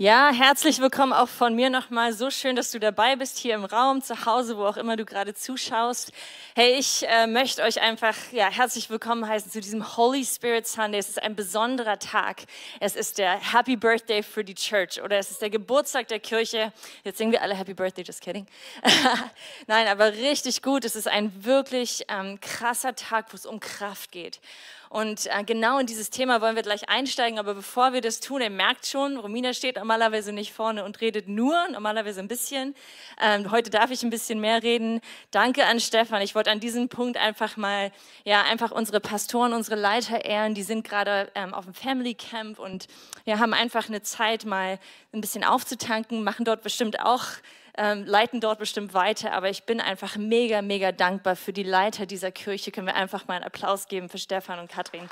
Ja, herzlich willkommen auch von mir nochmal. So schön, dass du dabei bist hier im Raum, zu Hause, wo auch immer du gerade zuschaust. Hey, ich äh, möchte euch einfach ja, herzlich willkommen heißen zu diesem Holy Spirit Sunday. Es ist ein besonderer Tag. Es ist der Happy Birthday für die Church oder es ist der Geburtstag der Kirche. Jetzt singen wir alle Happy Birthday, just kidding. Nein, aber richtig gut. Es ist ein wirklich ähm, krasser Tag, wo es um Kraft geht. Und äh, genau in dieses Thema wollen wir gleich einsteigen. Aber bevor wir das tun, ihr merkt schon, Romina steht normalerweise nicht vorne und redet nur, normalerweise ein bisschen. Ähm, heute darf ich ein bisschen mehr reden. Danke an Stefan. Ich wollte an diesem Punkt einfach mal, ja, einfach unsere Pastoren, unsere Leiter ehren. Die sind gerade ähm, auf dem Family Camp und wir ja, haben einfach eine Zeit, mal ein bisschen aufzutanken, machen dort bestimmt auch ähm, leiten dort bestimmt weiter, aber ich bin einfach mega, mega dankbar für die Leiter dieser Kirche. Können wir einfach mal einen Applaus geben für Stefan und Katrin.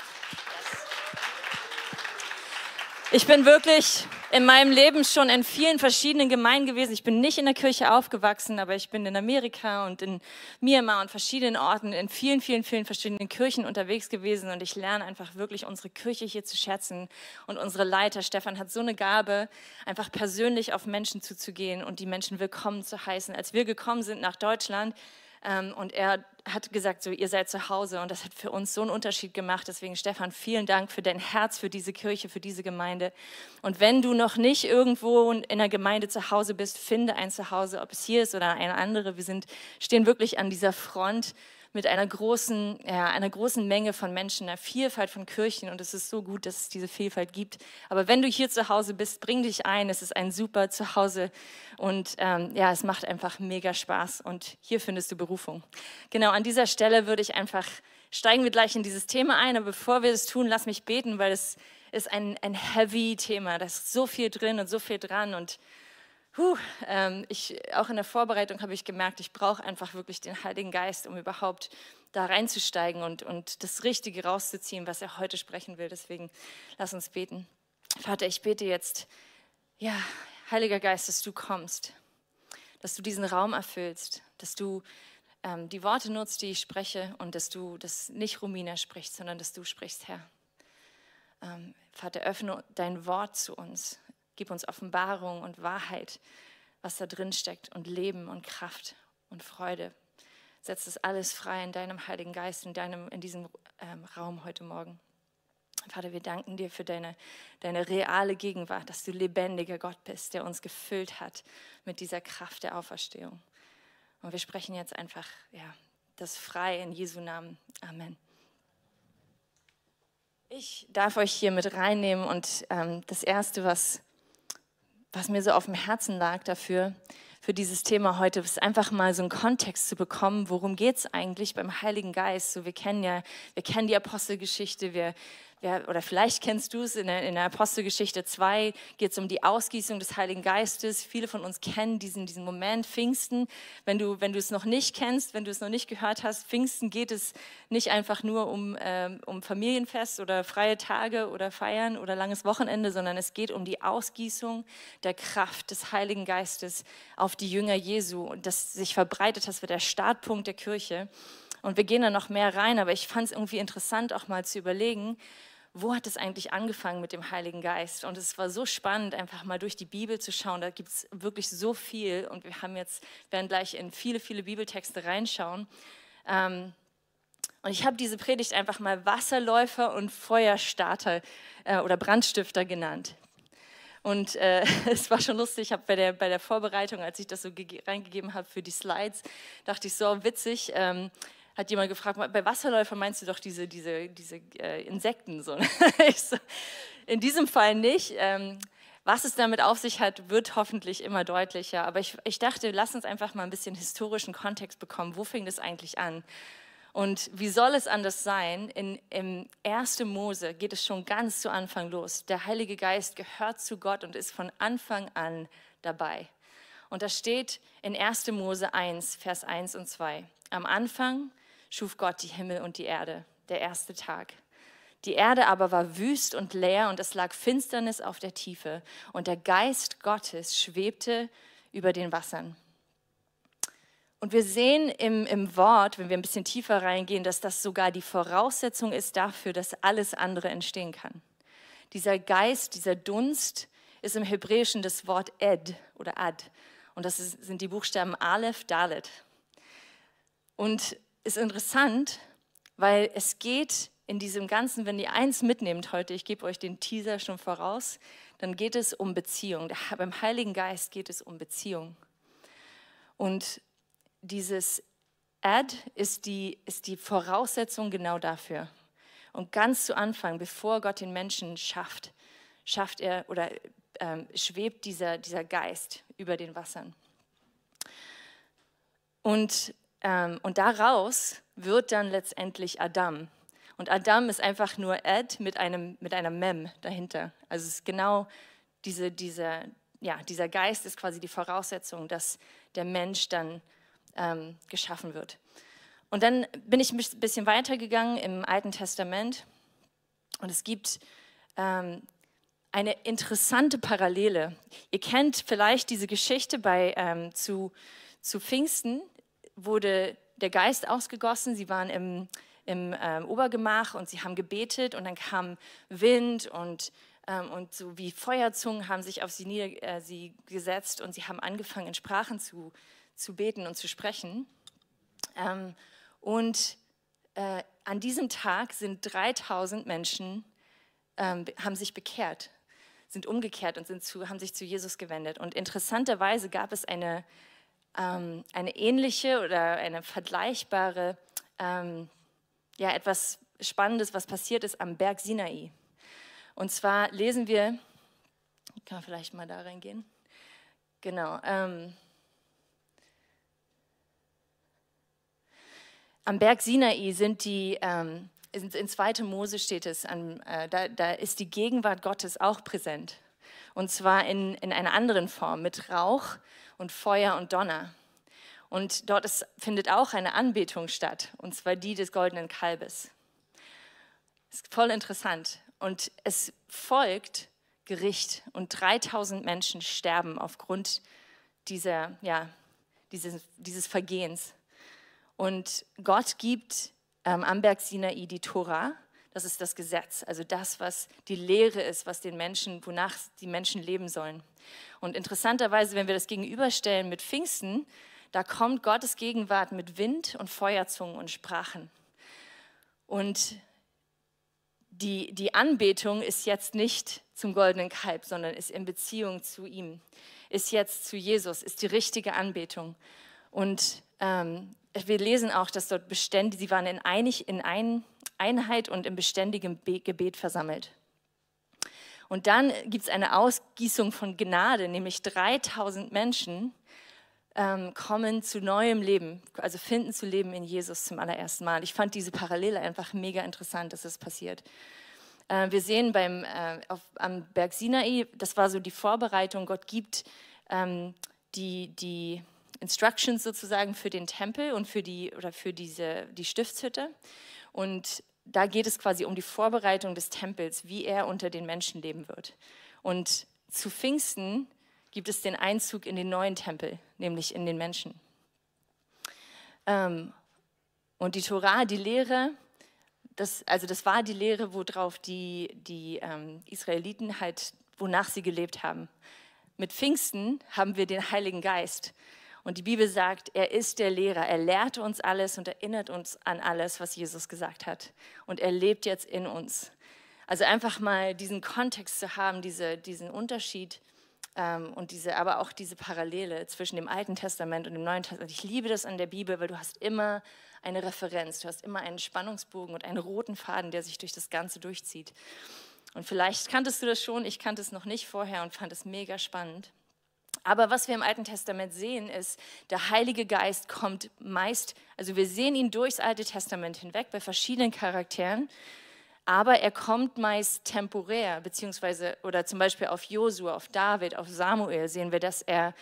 Ich bin wirklich in meinem Leben schon in vielen verschiedenen Gemeinden gewesen. Ich bin nicht in der Kirche aufgewachsen, aber ich bin in Amerika und in Myanmar und verschiedenen Orten in vielen, vielen, vielen verschiedenen Kirchen unterwegs gewesen und ich lerne einfach wirklich unsere Kirche hier zu schätzen und unsere Leiter. Stefan hat so eine Gabe, einfach persönlich auf Menschen zuzugehen und die Menschen willkommen zu heißen. Als wir gekommen sind nach Deutschland, und er hat gesagt, so, ihr seid zu Hause. Und das hat für uns so einen Unterschied gemacht. Deswegen, Stefan, vielen Dank für dein Herz, für diese Kirche, für diese Gemeinde. Und wenn du noch nicht irgendwo in einer Gemeinde zu Hause bist, finde ein Zuhause, ob es hier ist oder eine andere. Wir sind, stehen wirklich an dieser Front mit einer großen, ja, einer großen Menge von Menschen, einer Vielfalt von Kirchen und es ist so gut, dass es diese Vielfalt gibt. Aber wenn du hier zu Hause bist, bring dich ein. Es ist ein super Zuhause und ähm, ja, es macht einfach mega Spaß und hier findest du Berufung. Genau, an dieser Stelle würde ich einfach, steigen wir gleich in dieses Thema ein, aber bevor wir das tun, lass mich beten, weil es ist ein, ein heavy Thema. Da ist so viel drin und so viel dran und Puh, ähm, ich, auch in der Vorbereitung habe ich gemerkt, ich brauche einfach wirklich den Heiligen Geist, um überhaupt da reinzusteigen und, und das Richtige rauszuziehen, was er heute sprechen will. Deswegen lass uns beten. Vater, ich bete jetzt, ja, Heiliger Geist, dass du kommst, dass du diesen Raum erfüllst, dass du ähm, die Worte nutzt, die ich spreche und dass du das nicht Romina sprichst, sondern dass du sprichst, Herr. Ähm, Vater, öffne dein Wort zu uns. Gib uns Offenbarung und Wahrheit, was da drin steckt und Leben und Kraft und Freude. Setz das alles frei in deinem Heiligen Geist, in, deinem, in diesem ähm, Raum heute Morgen. Vater, wir danken dir für deine, deine reale Gegenwart, dass du lebendiger Gott bist, der uns gefüllt hat mit dieser Kraft der Auferstehung. Und wir sprechen jetzt einfach ja, das frei in Jesu Namen. Amen. Ich darf euch hier mit reinnehmen und ähm, das Erste, was was mir so auf dem Herzen lag dafür, für dieses Thema heute, ist einfach mal so einen Kontext zu bekommen, worum geht es eigentlich beim Heiligen Geist. So, wir kennen ja, wir kennen die Apostelgeschichte, wir, ja, oder vielleicht kennst du es, in der, in der Apostelgeschichte 2 geht es um die Ausgießung des Heiligen Geistes. Viele von uns kennen diesen, diesen Moment, Pfingsten. Wenn du, wenn du es noch nicht kennst, wenn du es noch nicht gehört hast, Pfingsten geht es nicht einfach nur um, ähm, um Familienfest oder freie Tage oder Feiern oder langes Wochenende, sondern es geht um die Ausgießung der Kraft des Heiligen Geistes auf die Jünger Jesu und das sich verbreitet, das wird der Startpunkt der Kirche. Und wir gehen da noch mehr rein, aber ich fand es irgendwie interessant, auch mal zu überlegen, wo hat es eigentlich angefangen mit dem Heiligen Geist? Und es war so spannend, einfach mal durch die Bibel zu schauen. Da gibt es wirklich so viel und wir haben jetzt, werden gleich in viele, viele Bibeltexte reinschauen. Ähm, und ich habe diese Predigt einfach mal Wasserläufer und Feuerstarter äh, oder Brandstifter genannt. Und äh, es war schon lustig, ich habe bei der, bei der Vorbereitung, als ich das so reingegeben habe für die Slides, dachte ich so witzig. Ähm, hat jemand gefragt, bei Wasserläufern meinst du doch diese, diese, diese äh, Insekten. So. so, in diesem Fall nicht. Ähm, was es damit auf sich hat, wird hoffentlich immer deutlicher. Aber ich, ich dachte, lass uns einfach mal ein bisschen historischen Kontext bekommen. Wo fing das eigentlich an? Und wie soll es anders sein? In, Im 1. Mose geht es schon ganz zu Anfang los. Der Heilige Geist gehört zu Gott und ist von Anfang an dabei. Und da steht in 1. Mose 1, Vers 1 und 2. Am Anfang schuf Gott die Himmel und die Erde, der erste Tag. Die Erde aber war wüst und leer und es lag Finsternis auf der Tiefe und der Geist Gottes schwebte über den Wassern. Und wir sehen im, im Wort, wenn wir ein bisschen tiefer reingehen, dass das sogar die Voraussetzung ist dafür, dass alles andere entstehen kann. Dieser Geist, dieser Dunst, ist im Hebräischen das Wort Ed oder Ad. Und das ist, sind die Buchstaben Aleph, Dalet. Und ist interessant, weil es geht in diesem Ganzen, wenn ihr eins mitnehmt heute, ich gebe euch den Teaser schon voraus, dann geht es um Beziehung. Beim Heiligen Geist geht es um Beziehung. Und dieses Ad ist die, ist die Voraussetzung genau dafür. Und ganz zu Anfang, bevor Gott den Menschen schafft, schafft er oder ähm, schwebt dieser, dieser Geist über den Wassern. Und, und daraus wird dann letztendlich Adam. Und Adam ist einfach nur Ed mit einem, mit einer Mem dahinter. Also es ist genau diese, diese, ja, dieser Geist ist quasi die Voraussetzung, dass der Mensch dann ähm, geschaffen wird. Und dann bin ich ein bisschen weitergegangen im Alten Testament und es gibt ähm, eine interessante Parallele. Ihr kennt vielleicht diese Geschichte bei, ähm, zu, zu Pfingsten, wurde der Geist ausgegossen, sie waren im, im ähm, Obergemach und sie haben gebetet und dann kam Wind und, ähm, und so wie Feuerzungen haben sich auf sie, äh, sie gesetzt und sie haben angefangen in Sprachen zu, zu beten und zu sprechen. Ähm, und äh, an diesem Tag sind 3000 Menschen, ähm, haben sich bekehrt, sind umgekehrt und sind zu, haben sich zu Jesus gewendet. Und interessanterweise gab es eine, ähm, eine ähnliche oder eine vergleichbare, ähm, ja, etwas Spannendes, was passiert ist am Berg Sinai. Und zwar lesen wir, kann vielleicht mal da reingehen. Genau. Ähm, Am Berg Sinai sind die, ähm, in, in 2. Mose steht es, an, äh, da, da ist die Gegenwart Gottes auch präsent. Und zwar in, in einer anderen Form, mit Rauch und Feuer und Donner. Und dort ist, findet auch eine Anbetung statt, und zwar die des goldenen Kalbes. Ist voll interessant. Und es folgt Gericht und 3000 Menschen sterben aufgrund dieser, ja, dieses, dieses Vergehens. Und Gott gibt ähm, am Berg Sinai die Tora, das ist das Gesetz, also das, was die Lehre ist, was den Menschen, wonach die Menschen leben sollen. Und interessanterweise, wenn wir das gegenüberstellen mit Pfingsten, da kommt Gottes Gegenwart mit Wind und Feuerzungen und Sprachen. Und die, die Anbetung ist jetzt nicht zum goldenen Kalb, sondern ist in Beziehung zu ihm, ist jetzt zu Jesus, ist die richtige Anbetung. Und ähm, wir lesen auch, dass dort beständig, sie waren in, einig, in ein, Einheit und im beständigen Gebet versammelt. Und dann gibt es eine Ausgießung von Gnade, nämlich 3000 Menschen ähm, kommen zu neuem Leben, also finden zu leben in Jesus zum allerersten Mal. Ich fand diese Parallele einfach mega interessant, dass das passiert. Äh, wir sehen beim, äh, auf, am Berg Sinai, das war so die Vorbereitung, Gott gibt ähm, die, die Instructions sozusagen für den Tempel und für die oder für diese die Stiftshütte und da geht es quasi um die Vorbereitung des Tempels, wie er unter den Menschen leben wird. Und zu Pfingsten gibt es den Einzug in den neuen Tempel, nämlich in den Menschen. Ähm, und die Torah, die Lehre, das, also das war die Lehre, worauf die, die ähm, Israeliten halt, wonach sie gelebt haben. Mit Pfingsten haben wir den Heiligen Geist. Und die Bibel sagt, er ist der Lehrer. Er lehrt uns alles und erinnert uns an alles, was Jesus gesagt hat. Und er lebt jetzt in uns. Also einfach mal diesen Kontext zu haben, diese, diesen Unterschied ähm, und diese, aber auch diese Parallele zwischen dem Alten Testament und dem Neuen Testament. Ich liebe das an der Bibel, weil du hast immer eine Referenz, du hast immer einen Spannungsbogen und einen roten Faden, der sich durch das Ganze durchzieht. Und vielleicht kanntest du das schon, ich kannte es noch nicht vorher und fand es mega spannend. Aber was wir im Alten Testament sehen, ist, der Heilige Geist kommt meist, also wir sehen ihn durchs Alte Testament hinweg bei verschiedenen Charakteren, aber er kommt meist temporär, beziehungsweise, oder zum Beispiel auf Josua, auf David, auf Samuel sehen wir, dass er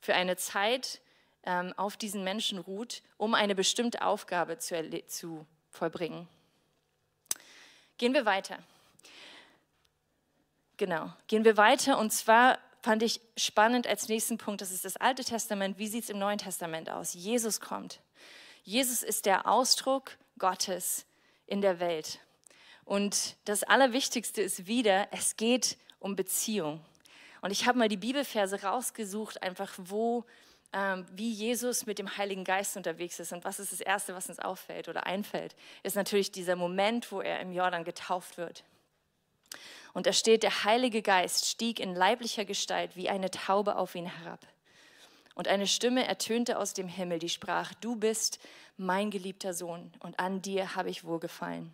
für eine Zeit ähm, auf diesen Menschen ruht, um eine bestimmte Aufgabe zu, zu vollbringen. Gehen wir weiter. Genau, gehen wir weiter und zwar fand ich spannend als nächsten Punkt, das ist das Alte Testament. Wie sieht es im Neuen Testament aus? Jesus kommt. Jesus ist der Ausdruck Gottes in der Welt. Und das Allerwichtigste ist wieder, es geht um Beziehung. Und ich habe mal die Bibelverse rausgesucht, einfach wo, ähm, wie Jesus mit dem Heiligen Geist unterwegs ist. Und was ist das Erste, was uns auffällt oder einfällt, ist natürlich dieser Moment, wo er im Jordan getauft wird. Und da steht, der Heilige Geist stieg in leiblicher Gestalt wie eine Taube auf ihn herab. Und eine Stimme ertönte aus dem Himmel, die sprach, du bist mein geliebter Sohn und an dir habe ich wohlgefallen.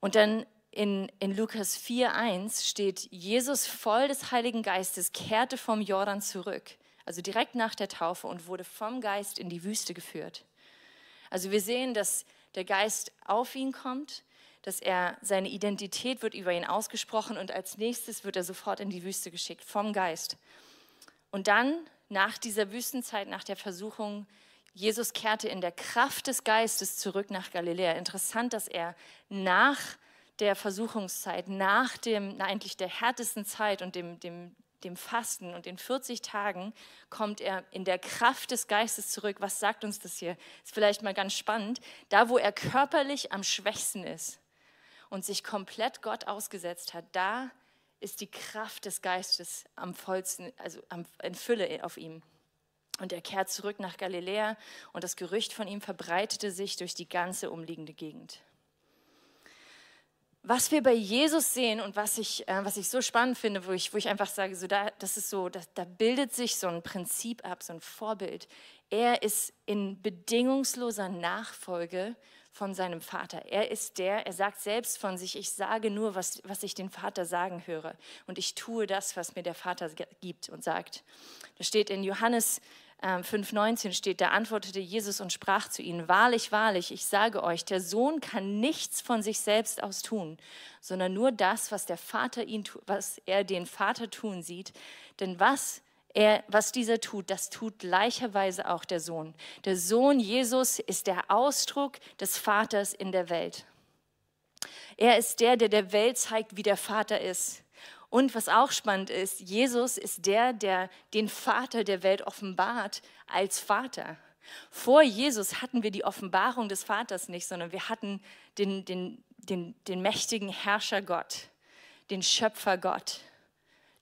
Und dann in, in Lukas 4.1 steht, Jesus voll des Heiligen Geistes kehrte vom Jordan zurück, also direkt nach der Taufe und wurde vom Geist in die Wüste geführt. Also wir sehen, dass der Geist auf ihn kommt, dass er seine Identität wird über ihn ausgesprochen und als nächstes wird er sofort in die Wüste geschickt vom Geist. Und dann nach dieser Wüstenzeit, nach der Versuchung, Jesus kehrte in der Kraft des Geistes zurück nach Galiläa. Interessant, dass er nach der Versuchungszeit, nach dem, na, eigentlich der härtesten Zeit und dem, dem, dem Fasten und den 40 Tagen kommt er in der Kraft des Geistes zurück. Was sagt uns das hier? Ist vielleicht mal ganz spannend. Da, wo er körperlich am schwächsten ist und sich komplett Gott ausgesetzt hat, da ist die Kraft des Geistes am vollsten, also in Fülle auf ihm. Und er kehrt zurück nach Galiläa und das Gerücht von ihm verbreitete sich durch die ganze umliegende Gegend was wir bei Jesus sehen und was ich, äh, was ich so spannend finde, wo ich, wo ich einfach sage, so da, das ist so, da, da bildet sich so ein Prinzip ab, so ein Vorbild. Er ist in bedingungsloser Nachfolge von seinem Vater. Er ist der, er sagt selbst von sich, ich sage nur, was, was ich den Vater sagen höre. Und ich tue das, was mir der Vater gibt und sagt. Das steht in Johannes 5,19 ähm, steht, da antwortete Jesus und sprach zu ihnen, wahrlich, wahrlich, ich sage euch, der Sohn kann nichts von sich selbst aus tun, sondern nur das, was der Vater ihn, was er den Vater tun sieht. Denn was er, was dieser tut, das tut gleicherweise auch der Sohn. Der Sohn Jesus ist der Ausdruck des Vaters in der Welt. Er ist der, der der Welt zeigt, wie der Vater ist. Und was auch spannend ist, Jesus ist der, der den Vater der Welt offenbart als Vater. Vor Jesus hatten wir die Offenbarung des Vaters nicht, sondern wir hatten den, den, den, den mächtigen Herrscher Gott, den Schöpfer Gott,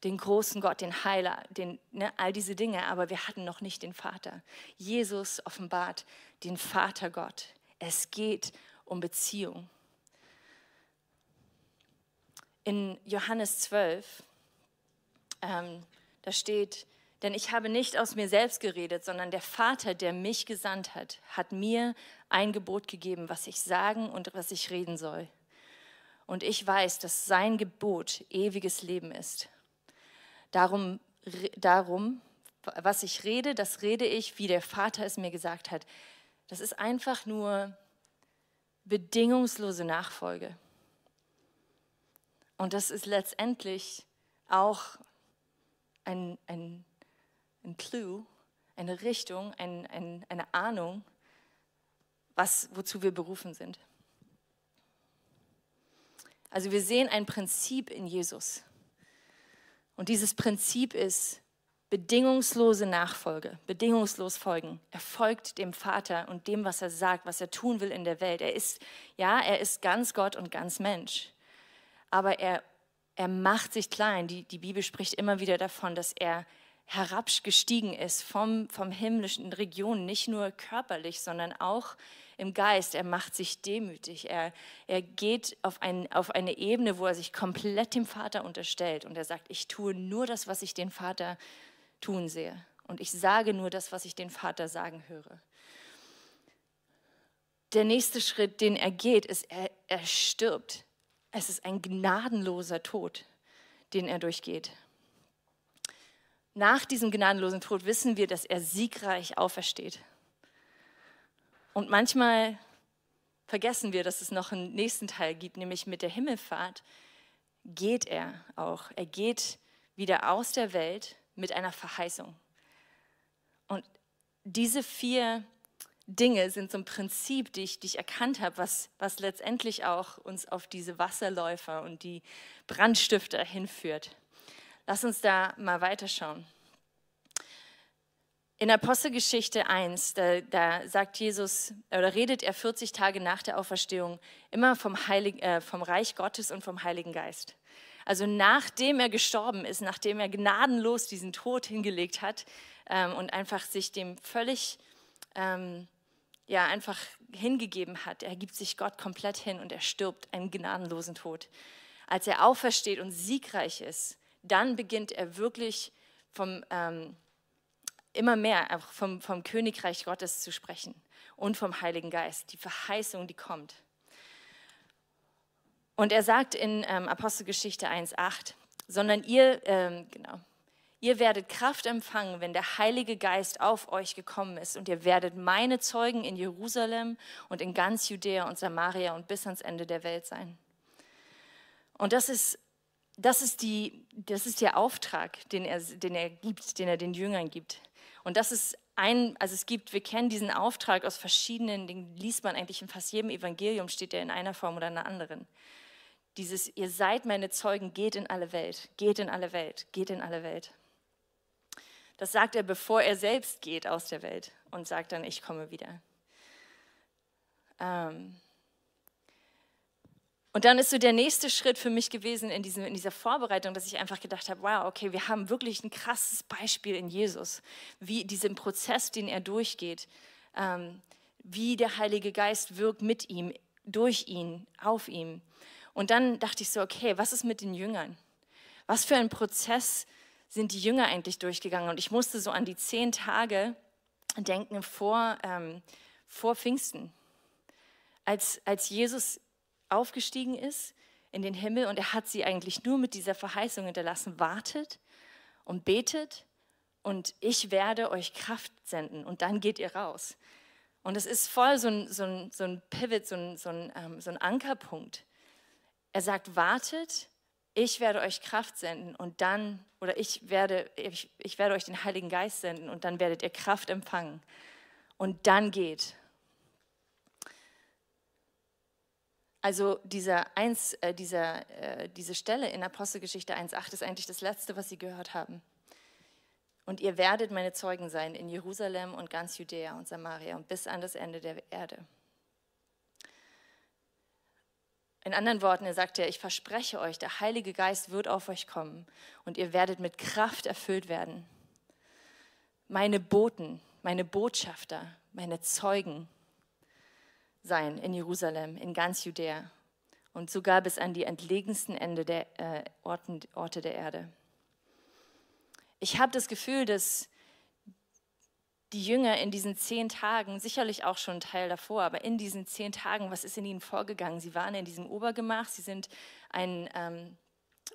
den großen Gott, den Heiler, den, ne, all diese Dinge, aber wir hatten noch nicht den Vater. Jesus offenbart den Vater Gott. Es geht um Beziehung in Johannes 12, ähm, da steht, denn ich habe nicht aus mir selbst geredet, sondern der Vater, der mich gesandt hat, hat mir ein Gebot gegeben, was ich sagen und was ich reden soll. Und ich weiß, dass sein Gebot ewiges Leben ist. Darum, darum, was ich rede, das rede ich, wie der Vater es mir gesagt hat. Das ist einfach nur bedingungslose Nachfolge. Und das ist letztendlich auch ein, ein, ein Clue, eine Richtung, ein, ein, eine Ahnung, was, wozu wir berufen sind. Also wir sehen ein Prinzip in Jesus. Und dieses Prinzip ist bedingungslose Nachfolge, bedingungslos folgen. Er folgt dem Vater und dem, was er sagt, was er tun will in der Welt. Er ist, ja, er ist ganz Gott und ganz Mensch aber er, er macht sich klein. Die, die Bibel spricht immer wieder davon, dass er herabgestiegen ist vom, vom himmlischen Region, nicht nur körperlich, sondern auch im Geist. Er macht sich demütig. Er, er geht auf, ein, auf eine Ebene, wo er sich komplett dem Vater unterstellt und er sagt, ich tue nur das, was ich den Vater tun sehe. Und ich sage nur das, was ich den Vater sagen höre. Der nächste Schritt, den er geht, ist, er, er stirbt. Es ist ein gnadenloser Tod, den er durchgeht. Nach diesem gnadenlosen Tod wissen wir, dass er siegreich aufersteht. Und manchmal vergessen wir, dass es noch einen nächsten Teil gibt, nämlich mit der Himmelfahrt geht er auch. Er geht wieder aus der Welt mit einer Verheißung. Und diese vier Dinge sind so ein Prinzip, die ich, die ich erkannt habe, was, was letztendlich auch uns auf diese Wasserläufer und die Brandstifter hinführt. Lass uns da mal weiterschauen. In Apostelgeschichte 1, da, da, sagt Jesus, oder redet er 40 Tage nach der Auferstehung immer vom, Heilig, äh, vom Reich Gottes und vom Heiligen Geist. Also nachdem er gestorben ist, nachdem er gnadenlos diesen Tod hingelegt hat ähm, und einfach sich dem völlig, ähm, ja, einfach hingegeben hat, er gibt sich Gott komplett hin und er stirbt einen gnadenlosen Tod. Als er aufersteht und siegreich ist, dann beginnt er wirklich vom... Ähm, immer mehr vom, vom Königreich Gottes zu sprechen und vom Heiligen Geist, die Verheißung, die kommt. Und er sagt in ähm, Apostelgeschichte 1,8, sondern ihr, ähm, genau, ihr werdet Kraft empfangen, wenn der Heilige Geist auf euch gekommen ist und ihr werdet meine Zeugen in Jerusalem und in ganz Judäa und Samaria und bis ans Ende der Welt sein. Und das ist, das ist, die, das ist der Auftrag, den er, den er gibt, den er den Jüngern gibt. Und das ist ein, also es gibt, wir kennen diesen Auftrag aus verschiedenen, den liest man eigentlich in fast jedem Evangelium, steht der in einer Form oder in einer anderen. Dieses, ihr seid meine Zeugen, geht in alle Welt, geht in alle Welt, geht in alle Welt. Das sagt er, bevor er selbst geht aus der Welt und sagt dann, ich komme wieder. Ähm, und dann ist so der nächste Schritt für mich gewesen in, diesem, in dieser Vorbereitung, dass ich einfach gedacht habe, wow, okay, wir haben wirklich ein krasses Beispiel in Jesus, wie diesem Prozess, den er durchgeht, ähm, wie der Heilige Geist wirkt mit ihm, durch ihn, auf ihm. Und dann dachte ich so, okay, was ist mit den Jüngern? Was für ein Prozess sind die Jünger eigentlich durchgegangen? Und ich musste so an die zehn Tage denken vor, ähm, vor Pfingsten. Als, als Jesus aufgestiegen ist in den Himmel und er hat sie eigentlich nur mit dieser Verheißung hinterlassen, wartet und betet und ich werde euch Kraft senden und dann geht ihr raus. Und es ist voll so ein, so ein, so ein Pivot, so ein, so, ein, ähm, so ein Ankerpunkt. Er sagt, wartet, ich werde euch Kraft senden und dann, oder ich werde, ich, ich werde euch den Heiligen Geist senden und dann werdet ihr Kraft empfangen. Und dann geht. Also dieser eins, äh, dieser, äh, diese Stelle in Apostelgeschichte 1.8 ist eigentlich das Letzte, was sie gehört haben. Und ihr werdet meine Zeugen sein in Jerusalem und ganz Judäa und Samaria und bis an das Ende der Erde. In anderen Worten, er sagt ja, ich verspreche euch, der Heilige Geist wird auf euch kommen und ihr werdet mit Kraft erfüllt werden. Meine Boten, meine Botschafter, meine Zeugen sein in Jerusalem, in ganz Judäa und sogar bis an die entlegensten Ende der äh, Orten, Orte der Erde. Ich habe das Gefühl, dass die Jünger in diesen zehn Tagen, sicherlich auch schon ein Teil davor, aber in diesen zehn Tagen, was ist in ihnen vorgegangen? Sie waren in diesem Obergemach, sie sind ein, ähm,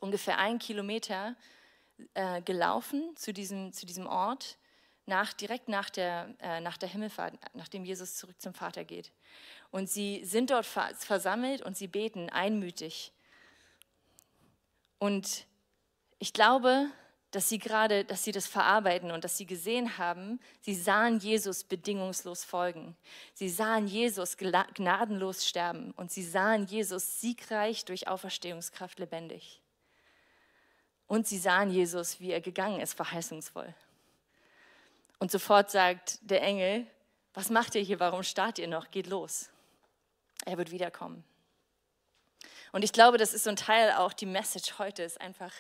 ungefähr einen Kilometer äh, gelaufen zu diesem, zu diesem Ort, nach, direkt nach der, äh, nach der Himmelfahrt, nachdem Jesus zurück zum Vater geht. Und sie sind dort versammelt und sie beten einmütig. Und ich glaube, dass sie gerade, dass sie das verarbeiten und dass sie gesehen haben, sie sahen Jesus bedingungslos folgen. Sie sahen Jesus gnadenlos sterben und sie sahen Jesus siegreich durch Auferstehungskraft lebendig. Und sie sahen Jesus, wie er gegangen ist, verheißungsvoll. Und sofort sagt der Engel, was macht ihr hier, warum starrt ihr noch, geht los. Er wird wiederkommen. Und ich glaube, das ist so ein Teil auch, die Message heute ist einfach,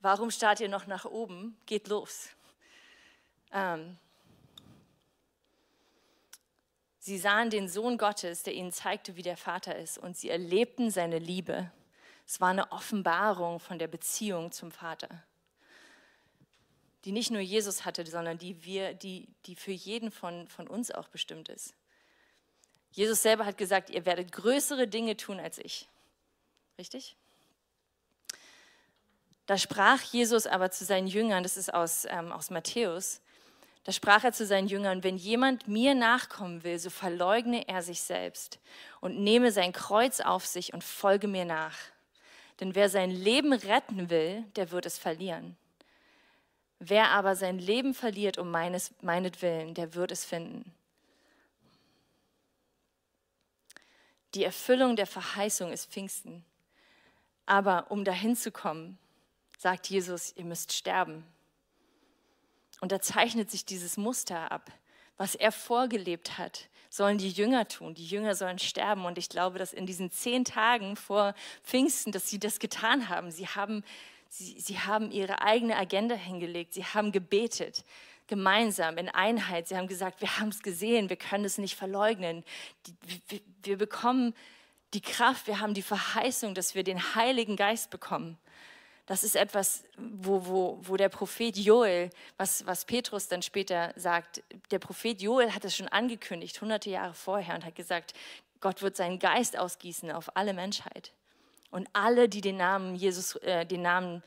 warum starrt ihr noch nach oben? Geht los. Ähm, sie sahen den Sohn Gottes, der ihnen zeigte, wie der Vater ist, und sie erlebten seine Liebe. Es war eine Offenbarung von der Beziehung zum Vater, die nicht nur Jesus hatte, sondern die, wir, die, die für jeden von, von uns auch bestimmt ist. Jesus selber hat gesagt, ihr werdet größere Dinge tun als ich. Richtig? Da sprach Jesus aber zu seinen Jüngern, das ist aus, ähm, aus Matthäus, da sprach er zu seinen Jüngern, wenn jemand mir nachkommen will, so verleugne er sich selbst und nehme sein Kreuz auf sich und folge mir nach. Denn wer sein Leben retten will, der wird es verlieren. Wer aber sein Leben verliert um meines, meinetwillen, der wird es finden. Die Erfüllung der Verheißung ist Pfingsten. Aber um dahin zu kommen, sagt Jesus, ihr müsst sterben. Und da zeichnet sich dieses Muster ab. Was er vorgelebt hat, sollen die Jünger tun. Die Jünger sollen sterben. Und ich glaube, dass in diesen zehn Tagen vor Pfingsten, dass sie das getan haben. Sie haben, sie, sie haben ihre eigene Agenda hingelegt. Sie haben gebetet gemeinsam in Einheit. Sie haben gesagt, wir haben es gesehen, wir können es nicht verleugnen. wir, wir bekommen die Kraft, wir haben die Verheißung, dass wir den Heiligen Geist bekommen. Das ist etwas, wo, wo, wo der Prophet Joel, was, was Petrus dann später sagt, der Prophet Joel hat es schon angekündigt, hunderte Jahre vorher, und hat gesagt, Gott wird seinen Geist ausgießen auf alle Menschheit. Und alle, die den Namen Jesus, äh, den Namen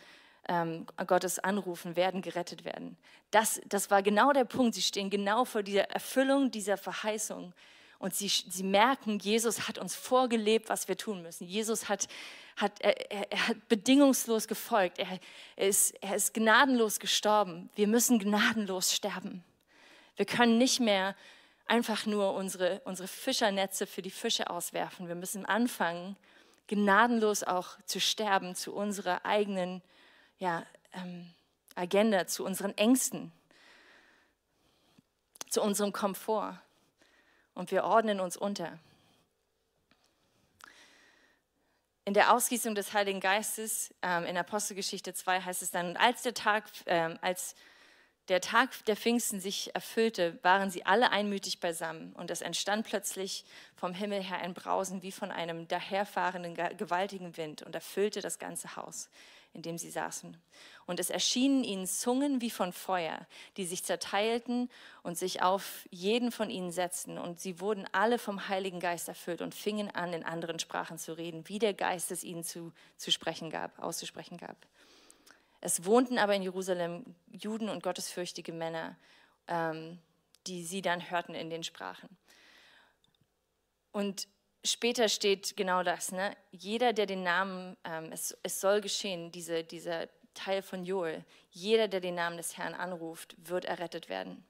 ähm, Gottes anrufen, werden gerettet werden. Das, das war genau der Punkt. Sie stehen genau vor dieser Erfüllung dieser Verheißung. Und sie, sie merken, Jesus hat uns vorgelebt, was wir tun müssen. Jesus hat, hat, er, er hat bedingungslos gefolgt. Er, er, ist, er ist gnadenlos gestorben. Wir müssen gnadenlos sterben. Wir können nicht mehr einfach nur unsere, unsere Fischernetze für die Fische auswerfen. Wir müssen anfangen, gnadenlos auch zu sterben zu unserer eigenen ja, ähm, Agenda, zu unseren Ängsten, zu unserem Komfort. Und wir ordnen uns unter. In der Ausgießung des Heiligen Geistes ähm, in Apostelgeschichte 2 heißt es dann, als der Tag, ähm, als der Tag der Pfingsten sich erfüllte, waren sie alle einmütig beisammen und es entstand plötzlich vom Himmel her ein Brausen wie von einem daherfahrenden gewaltigen Wind und erfüllte das ganze Haus in dem sie saßen. Und es erschienen ihnen Zungen wie von Feuer, die sich zerteilten und sich auf jeden von ihnen setzten. Und sie wurden alle vom Heiligen Geist erfüllt und fingen an, in anderen Sprachen zu reden, wie der Geist es ihnen zu, zu sprechen gab, auszusprechen gab. Es wohnten aber in Jerusalem Juden und gottesfürchtige Männer, ähm, die sie dann hörten in den Sprachen. Und später steht genau das. Ne? Jeder, der den Namen, ähm, es, es soll geschehen, diese, dieser Teil von Joel, jeder, der den Namen des Herrn anruft, wird errettet werden.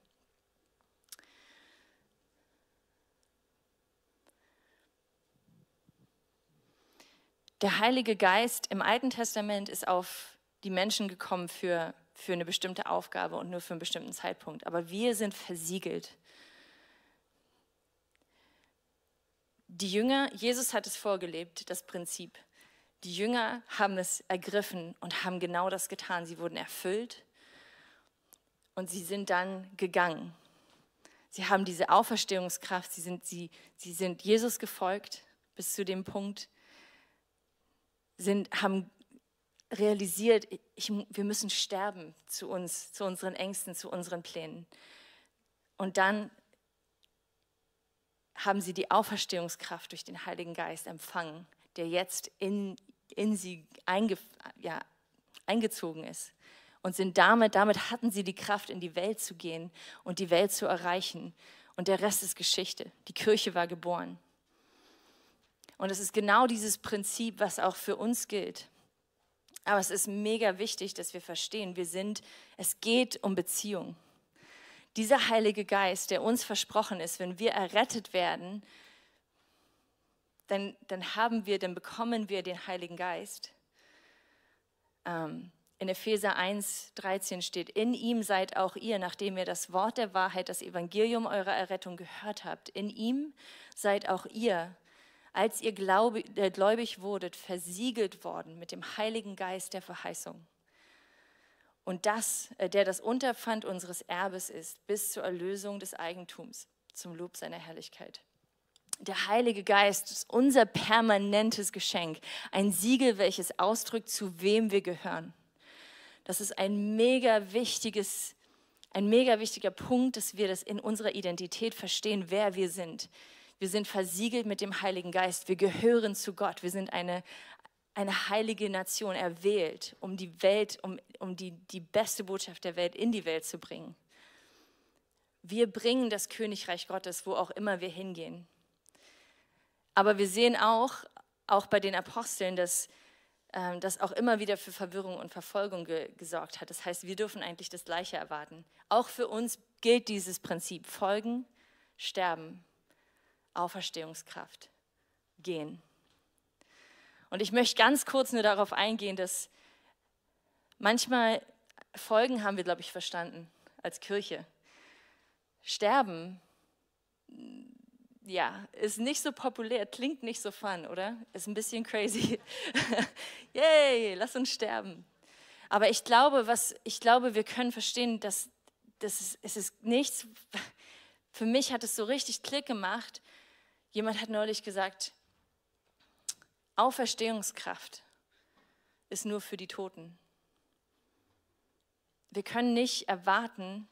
Der Heilige Geist im Alten Testament ist auf die Menschen gekommen für, für eine bestimmte Aufgabe und nur für einen bestimmten Zeitpunkt. Aber wir sind versiegelt. Die Jünger, Jesus hat es vorgelebt, das Prinzip. Die Jünger haben es ergriffen und haben genau das getan. Sie wurden erfüllt und sie sind dann gegangen. Sie haben diese Auferstehungskraft, sie sind, sie, sie sind Jesus gefolgt bis zu dem Punkt, sind, haben realisiert, ich, wir müssen sterben zu uns, zu unseren Ängsten, zu unseren Plänen. Und dann haben sie die Auferstehungskraft durch den Heiligen Geist empfangen, der jetzt in, in sie einge, ja, eingezogen ist. Und sind damit, damit hatten sie die Kraft, in die Welt zu gehen und die Welt zu erreichen. Und der Rest ist Geschichte. Die Kirche war geboren. Und es ist genau dieses Prinzip, was auch für uns gilt. Aber es ist mega wichtig, dass wir verstehen, wir sind, es geht um Beziehung dieser Heilige Geist, der uns versprochen ist, wenn wir errettet werden, dann, dann haben wir, dann bekommen wir den Heiligen Geist. Ähm, in Epheser 1, 13 steht, in ihm seid auch ihr, nachdem ihr das Wort der Wahrheit, das Evangelium eurer Errettung gehört habt. In ihm seid auch ihr, als ihr äh, gläubig wurdet, versiegelt worden mit dem Heiligen Geist der Verheißung und das, äh, der das Unterpfand unseres Erbes ist, bis zur Erlösung des Eigentums, zum Lob seiner Herrlichkeit. Der Heilige Geist ist unser permanentes Geschenk, ein Siegel, welches ausdrückt, zu wem wir gehören. Das ist ein mega wichtiges, ein mega wichtiger Punkt, dass wir das in unserer Identität verstehen, wer wir sind. Wir sind versiegelt mit dem Heiligen Geist. Wir gehören zu Gott. Wir sind eine, eine heilige Nation erwählt, um die Welt, um, um die, die beste Botschaft der Welt in die Welt zu bringen. Wir bringen das Königreich Gottes, wo auch immer wir hingehen. Aber wir sehen auch, auch bei den Aposteln, dass ähm, das auch immer wieder für Verwirrung und Verfolgung ge gesorgt hat. Das heißt, wir dürfen eigentlich das Gleiche erwarten. Auch für uns gilt dieses Prinzip. Folgen, sterben, Auferstehungskraft, gehen. Und ich möchte ganz kurz nur darauf eingehen, dass manchmal Folgen haben wir, glaube ich, verstanden. als Kirche. Sterben, ja, ist nicht so populär, klingt nicht so fun, oder? Ist ein bisschen crazy. Yay, lass uns sterben. Aber ich glaube, was, ich glaube, wir können verstehen, dass, dass es, es ist nichts, für mich hat es so richtig Klick gemacht. Jemand hat neulich gesagt, Auferstehungskraft ist nur für die Toten. Wir können nicht erwarten,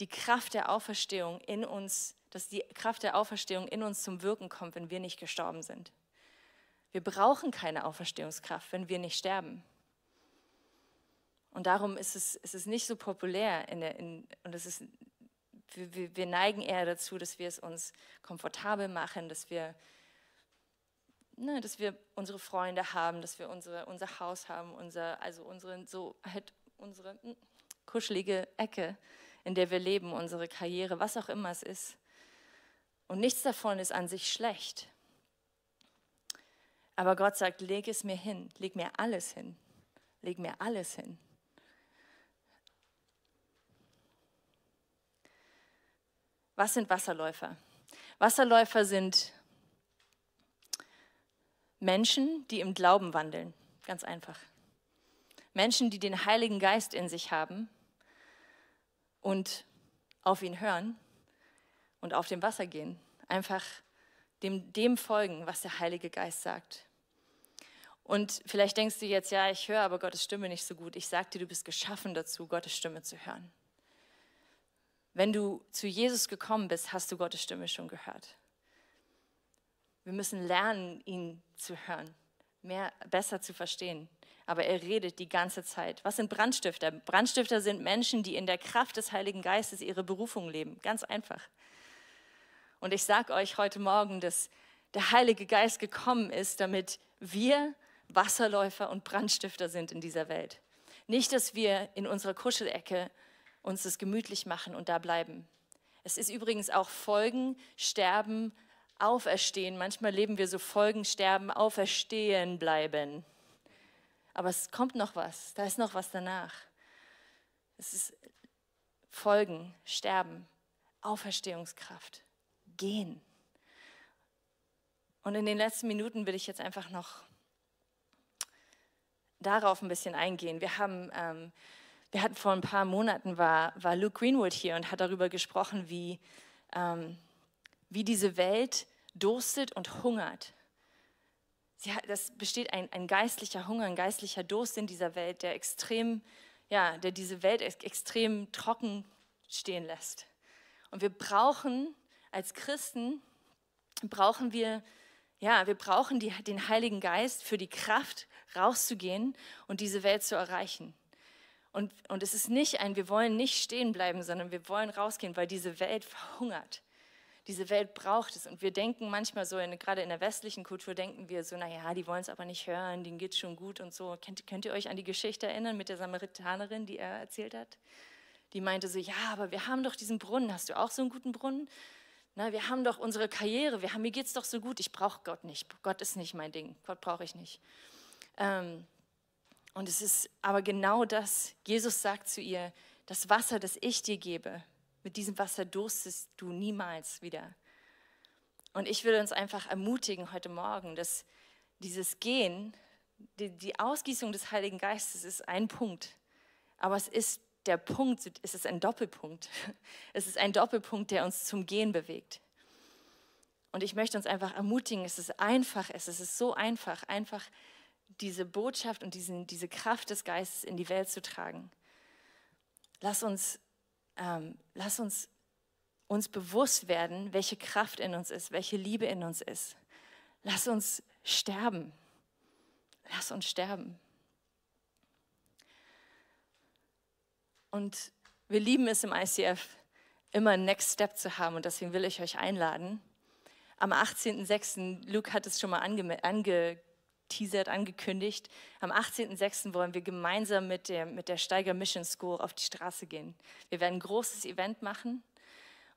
die Kraft der Auferstehung in uns, dass die Kraft der Auferstehung in uns zum Wirken kommt, wenn wir nicht gestorben sind. Wir brauchen keine Auferstehungskraft, wenn wir nicht sterben. Und darum ist es, ist es nicht so populär in der, in, und es ist, wir, wir neigen eher dazu, dass wir es uns komfortabel machen, dass wir, ne, dass wir unsere Freunde haben, dass wir unsere, unser Haus haben, unser, also unsere, so halt unsere hm, kuschelige Ecke, in der wir leben, unsere Karriere, was auch immer es ist. Und nichts davon ist an sich schlecht. Aber Gott sagt, leg es mir hin, leg mir alles hin, leg mir alles hin. Was sind Wasserläufer? Wasserläufer sind Menschen, die im Glauben wandeln, ganz einfach. Menschen, die den Heiligen Geist in sich haben und auf ihn hören und auf dem Wasser gehen. Einfach dem, dem folgen, was der Heilige Geist sagt. Und vielleicht denkst du jetzt, ja, ich höre aber Gottes Stimme nicht so gut. Ich sage dir, du bist geschaffen dazu, Gottes Stimme zu hören. Wenn du zu Jesus gekommen bist, hast du Gottes Stimme schon gehört. Wir müssen lernen, ihn zu hören, mehr, besser zu verstehen aber er redet die ganze Zeit. Was sind Brandstifter? Brandstifter sind Menschen, die in der Kraft des Heiligen Geistes ihre Berufung leben. Ganz einfach. Und ich sage euch heute Morgen, dass der Heilige Geist gekommen ist, damit wir Wasserläufer und Brandstifter sind in dieser Welt. Nicht, dass wir in unserer Kuschelecke uns das gemütlich machen und da bleiben. Es ist übrigens auch Folgen, Sterben, Auferstehen. Manchmal leben wir so Folgen, Sterben, Auferstehen bleiben. Aber es kommt noch was, da ist noch was danach. Es ist Folgen, Sterben, Auferstehungskraft, Gehen. Und in den letzten Minuten will ich jetzt einfach noch darauf ein bisschen eingehen. Wir haben, ähm, wir hatten vor ein paar Monaten war, war Luke Greenwood hier und hat darüber gesprochen, wie, ähm, wie diese Welt durstet und hungert sie hat, das besteht ein, ein geistlicher Hunger, ein geistlicher Durst in dieser Welt, der extrem, ja, der diese Welt extrem trocken stehen lässt. Und wir brauchen als Christen, brauchen wir, ja, wir brauchen die, den Heiligen Geist für die Kraft, rauszugehen und diese Welt zu erreichen. Und, und es ist nicht ein, wir wollen nicht stehen bleiben, sondern wir wollen rausgehen, weil diese Welt verhungert diese Welt braucht es. Und wir denken manchmal so, in, gerade in der westlichen Kultur denken wir so, naja, die wollen es aber nicht hören, denen geht es schon gut und so. Könnt, könnt ihr euch an die Geschichte erinnern mit der Samaritanerin, die er erzählt hat? Die meinte so, ja, aber wir haben doch diesen Brunnen. Hast du auch so einen guten Brunnen? Na, wir haben doch unsere Karriere, wir haben, mir geht es doch so gut, ich brauche Gott nicht. Gott ist nicht mein Ding, Gott brauche ich nicht. Ähm, und es ist aber genau das, Jesus sagt zu ihr, das Wasser, das ich dir gebe, mit diesem Wasser durstest du niemals wieder. Und ich will uns einfach ermutigen heute Morgen, dass dieses Gehen, die, die Ausgießung des Heiligen Geistes ist ein Punkt, aber es ist der Punkt, es ist ein Doppelpunkt. Es ist ein Doppelpunkt, der uns zum Gehen bewegt. Und ich möchte uns einfach ermutigen, es ist einfach, es ist so einfach, einfach diese Botschaft und diesen, diese Kraft des Geistes in die Welt zu tragen. Lass uns ähm, lass uns uns bewusst werden, welche Kraft in uns ist, welche Liebe in uns ist. Lass uns sterben. Lass uns sterben. Und wir lieben es im ICF, immer einen Next Step zu haben und deswegen will ich euch einladen. Am 18.06., Luke hat es schon mal ange, ange angeteasert, angekündigt. Am 18.06. wollen wir gemeinsam mit der, mit der Steiger Mission School auf die Straße gehen. Wir werden ein großes Event machen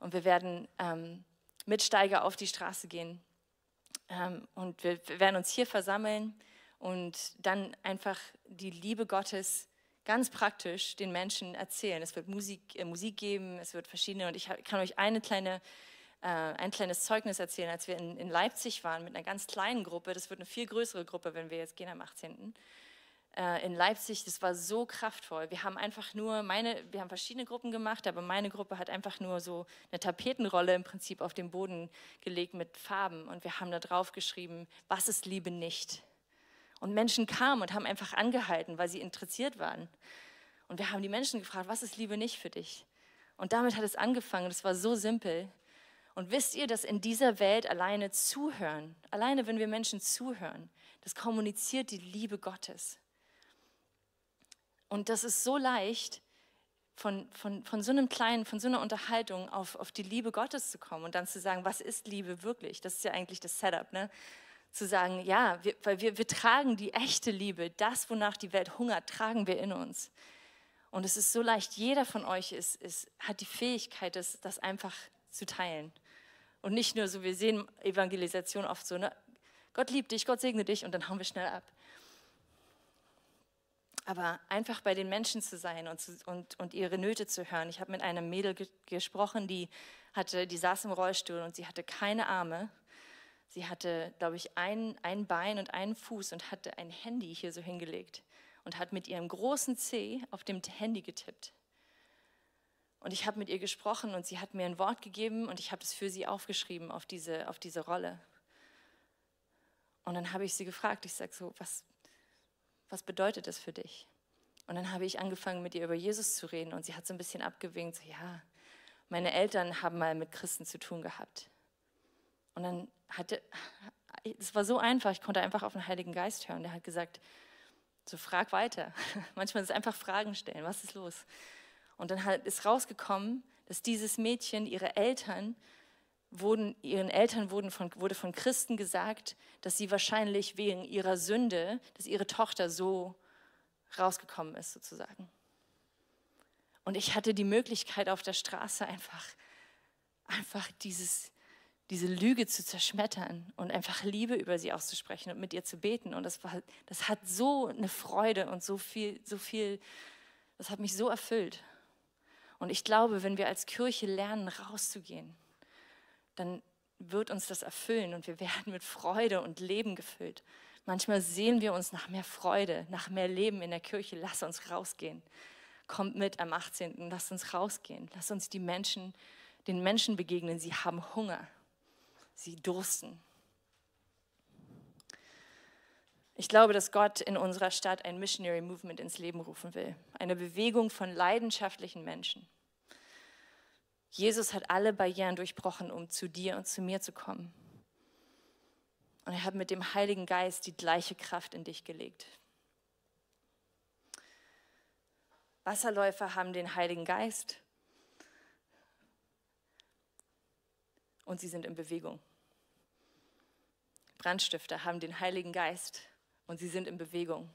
und wir werden ähm, mit Steiger auf die Straße gehen. Ähm, und wir, wir werden uns hier versammeln und dann einfach die Liebe Gottes ganz praktisch den Menschen erzählen. Es wird Musik, äh, Musik geben, es wird verschiedene. Und ich kann euch eine kleine, äh, ein kleines Zeugnis erzählen, als wir in, in, Leipzig waren mit einer ganz kleinen Gruppe. Das wird eine viel größere Gruppe, wenn wir jetzt gehen am 18. Äh, in Leipzig, das war so kraftvoll. Wir haben einfach nur meine, wir haben verschiedene Gruppen gemacht, aber meine Gruppe hat einfach nur so eine Tapetenrolle im Prinzip auf den Boden gelegt mit Farben und wir haben da drauf geschrieben, was ist Liebe nicht? Und Menschen kamen und haben einfach angehalten, weil sie interessiert waren. Und wir haben die Menschen gefragt, was ist Liebe nicht für dich? Und damit hat es angefangen. Es war so simpel. Und wisst ihr, dass in dieser Welt alleine zuhören, alleine wenn wir Menschen zuhören, das kommuniziert die Liebe Gottes. Und das ist so leicht, von, von, von so einem kleinen, von so einer Unterhaltung auf, auf die Liebe Gottes zu kommen und dann zu sagen, was ist Liebe wirklich? Das ist ja eigentlich das Setup. Ne? zu sagen, ja, wir, weil wir, wir tragen die echte Liebe, das, wonach die Welt hungert, tragen wir in uns. Und es ist so leicht, jeder von euch ist, ist, hat die Fähigkeit, das, das einfach zu teilen. Und nicht nur so, wir sehen Evangelisation oft so, ne? Gott liebt dich, Gott segne dich und dann hauen wir schnell ab. Aber einfach bei den Menschen zu sein und, zu, und, und ihre Nöte zu hören. Ich habe mit einem Mädel ge gesprochen, die, hatte, die saß im Rollstuhl und sie hatte keine Arme Sie hatte, glaube ich, ein, ein Bein und einen Fuß und hatte ein Handy hier so hingelegt und hat mit ihrem großen C auf dem Handy getippt. Und ich habe mit ihr gesprochen und sie hat mir ein Wort gegeben und ich habe es für sie aufgeschrieben auf diese, auf diese Rolle. Und dann habe ich sie gefragt, ich sage so, was, was bedeutet das für dich? Und dann habe ich angefangen, mit ihr über Jesus zu reden und sie hat so ein bisschen abgewinkt, so, ja, meine Eltern haben mal mit Christen zu tun gehabt. Und dann hatte, es war so einfach, ich konnte einfach auf den Heiligen Geist hören. Der hat gesagt, so frag weiter. Manchmal ist es einfach Fragen stellen, was ist los? Und dann ist rausgekommen, dass dieses Mädchen, ihre Eltern, wurden, ihren Eltern wurden von, wurde von Christen gesagt, dass sie wahrscheinlich wegen ihrer Sünde, dass ihre Tochter so rausgekommen ist sozusagen. Und ich hatte die Möglichkeit auf der Straße einfach, einfach dieses, diese Lüge zu zerschmettern und einfach Liebe über sie auszusprechen und mit ihr zu beten. Und das, war, das hat so eine Freude und so viel, so viel, das hat mich so erfüllt. Und ich glaube, wenn wir als Kirche lernen, rauszugehen, dann wird uns das erfüllen und wir werden mit Freude und Leben gefüllt. Manchmal sehen wir uns nach mehr Freude, nach mehr Leben in der Kirche. Lass uns rausgehen. Kommt mit am 18. Lass uns rausgehen. Lass uns die Menschen, den Menschen begegnen. Sie haben Hunger. Sie dursten. Ich glaube, dass Gott in unserer Stadt ein Missionary Movement ins Leben rufen will. Eine Bewegung von leidenschaftlichen Menschen. Jesus hat alle Barrieren durchbrochen, um zu dir und zu mir zu kommen. Und er hat mit dem Heiligen Geist die gleiche Kraft in dich gelegt. Wasserläufer haben den Heiligen Geist und sie sind in Bewegung. Brandstifter haben den Heiligen Geist und sie sind in Bewegung.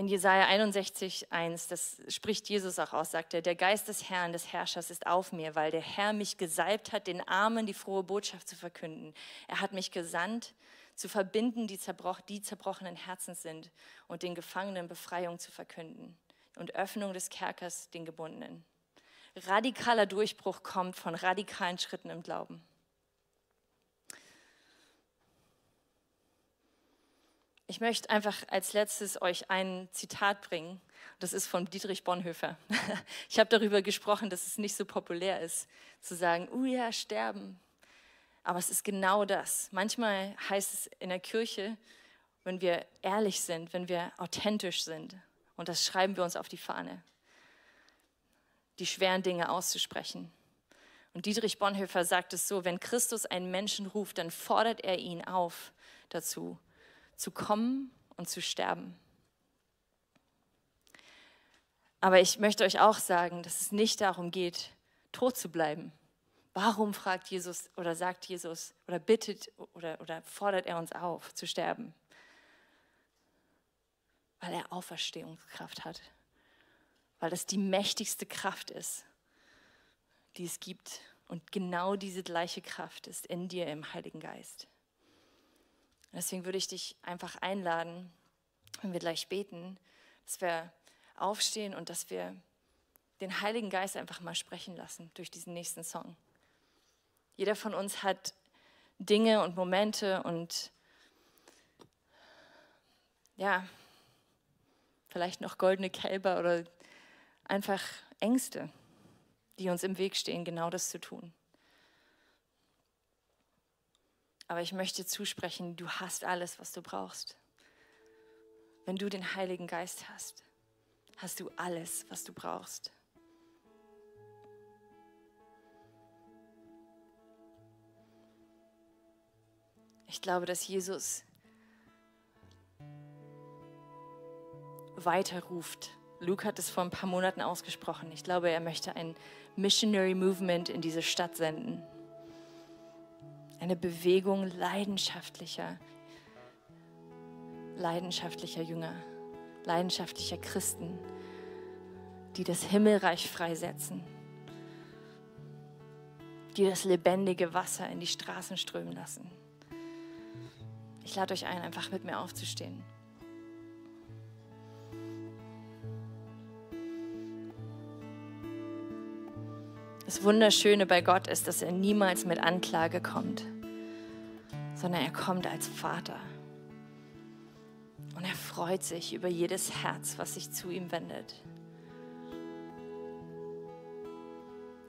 In Jesaja 61, 1, das spricht Jesus auch aus, sagt er: Der Geist des Herrn, des Herrschers ist auf mir, weil der Herr mich gesalbt hat, den Armen die frohe Botschaft zu verkünden. Er hat mich gesandt, zu verbinden, die, zerbroch, die zerbrochenen Herzens sind und den Gefangenen Befreiung zu verkünden und Öffnung des Kerkers den Gebundenen. Radikaler Durchbruch kommt von radikalen Schritten im Glauben. Ich möchte einfach als letztes euch ein Zitat bringen. Das ist von Dietrich Bonhoeffer. Ich habe darüber gesprochen, dass es nicht so populär ist, zu sagen, oh ja, sterben. Aber es ist genau das. Manchmal heißt es in der Kirche, wenn wir ehrlich sind, wenn wir authentisch sind, und das schreiben wir uns auf die Fahne, die schweren Dinge auszusprechen. Und Dietrich Bonhoeffer sagt es so, wenn Christus einen Menschen ruft, dann fordert er ihn auf dazu, zu kommen und zu sterben. Aber ich möchte euch auch sagen, dass es nicht darum geht, tot zu bleiben. Warum fragt Jesus oder sagt Jesus oder bittet oder, oder fordert er uns auf, zu sterben? Weil er Auferstehungskraft hat. Weil das die mächtigste Kraft ist, die es gibt. Und genau diese gleiche Kraft ist in dir im Heiligen Geist. Deswegen würde ich dich einfach einladen, wenn wir gleich beten, dass wir aufstehen und dass wir den Heiligen Geist einfach mal sprechen lassen durch diesen nächsten Song. Jeder von uns hat Dinge und Momente und ja, vielleicht noch goldene Kälber oder einfach Ängste, die uns im Weg stehen, genau das zu tun. Aber ich möchte zusprechen, du hast alles, was du brauchst. Wenn du den Heiligen Geist hast, hast du alles, was du brauchst. Ich glaube, dass Jesus weiterruft. Luke hat es vor ein paar Monaten ausgesprochen. Ich glaube, er möchte ein Missionary Movement in diese Stadt senden. Eine Bewegung leidenschaftlicher, leidenschaftlicher Jünger, leidenschaftlicher Christen, die das Himmelreich freisetzen, die das lebendige Wasser in die Straßen strömen lassen. Ich lade euch ein, einfach mit mir aufzustehen. Das Wunderschöne bei Gott ist, dass er niemals mit Anklage kommt, sondern er kommt als Vater. Und er freut sich über jedes Herz, was sich zu ihm wendet.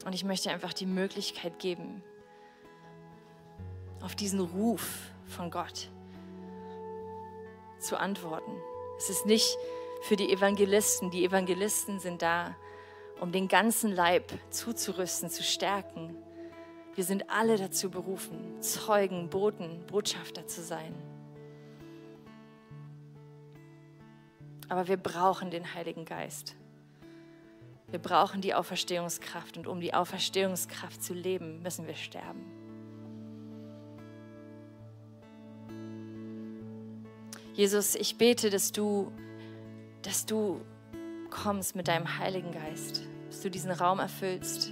Und ich möchte einfach die Möglichkeit geben, auf diesen Ruf von Gott zu antworten. Es ist nicht für die Evangelisten. Die Evangelisten sind da, um den ganzen Leib zuzurüsten, zu stärken. Wir sind alle dazu berufen, Zeugen, Boten, Botschafter zu sein. Aber wir brauchen den Heiligen Geist. Wir brauchen die Auferstehungskraft und um die Auferstehungskraft zu leben, müssen wir sterben. Jesus, ich bete, dass du, dass du kommst mit deinem Heiligen Geist, dass du diesen Raum erfüllst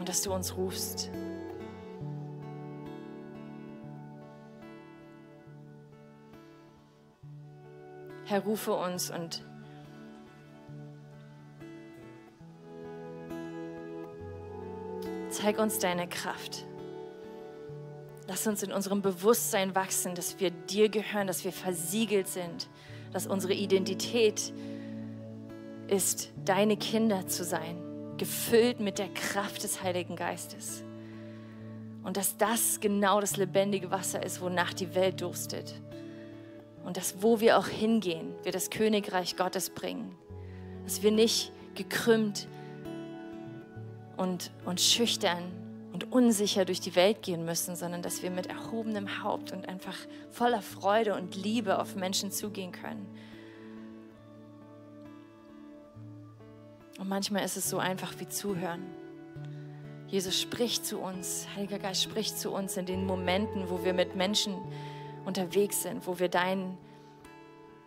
und dass du uns rufst. Herr, rufe uns und zeig uns deine Kraft. Lass uns in unserem Bewusstsein wachsen, dass wir dir gehören, dass wir versiegelt sind, dass unsere Identität ist, deine Kinder zu sein, gefüllt mit der Kraft des Heiligen Geistes. Und dass das genau das lebendige Wasser ist, wonach die Welt durstet. Und dass, wo wir auch hingehen, wir das Königreich Gottes bringen. Dass wir nicht gekrümmt und, und schüchtern und unsicher durch die Welt gehen müssen, sondern dass wir mit erhobenem Haupt und einfach voller Freude und Liebe auf Menschen zugehen können. Und manchmal ist es so einfach wie zuhören. Jesus spricht zu uns, Heiliger Geist spricht zu uns in den Momenten, wo wir mit Menschen unterwegs sind, wo wir dein,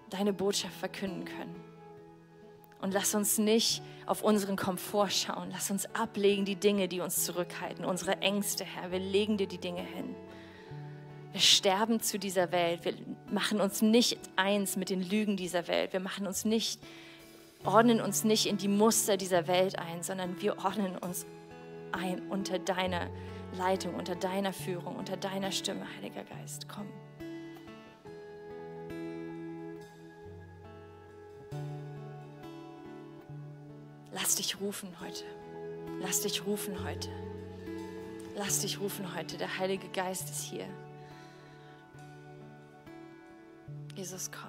deine Botschaft verkünden können. Und lass uns nicht auf unseren Komfort schauen. Lass uns ablegen die Dinge, die uns zurückhalten, unsere Ängste, Herr. Wir legen dir die Dinge hin. Wir sterben zu dieser Welt. Wir machen uns nicht eins mit den Lügen dieser Welt. Wir machen uns nicht, ordnen uns nicht in die Muster dieser Welt ein, sondern wir ordnen uns ein unter deiner Leitung, unter deiner Führung, unter deiner Stimme, Heiliger Geist. Komm. Lass dich rufen heute. Lass dich rufen heute. Lass dich rufen heute. Der Heilige Geist ist hier. Jesus, komm.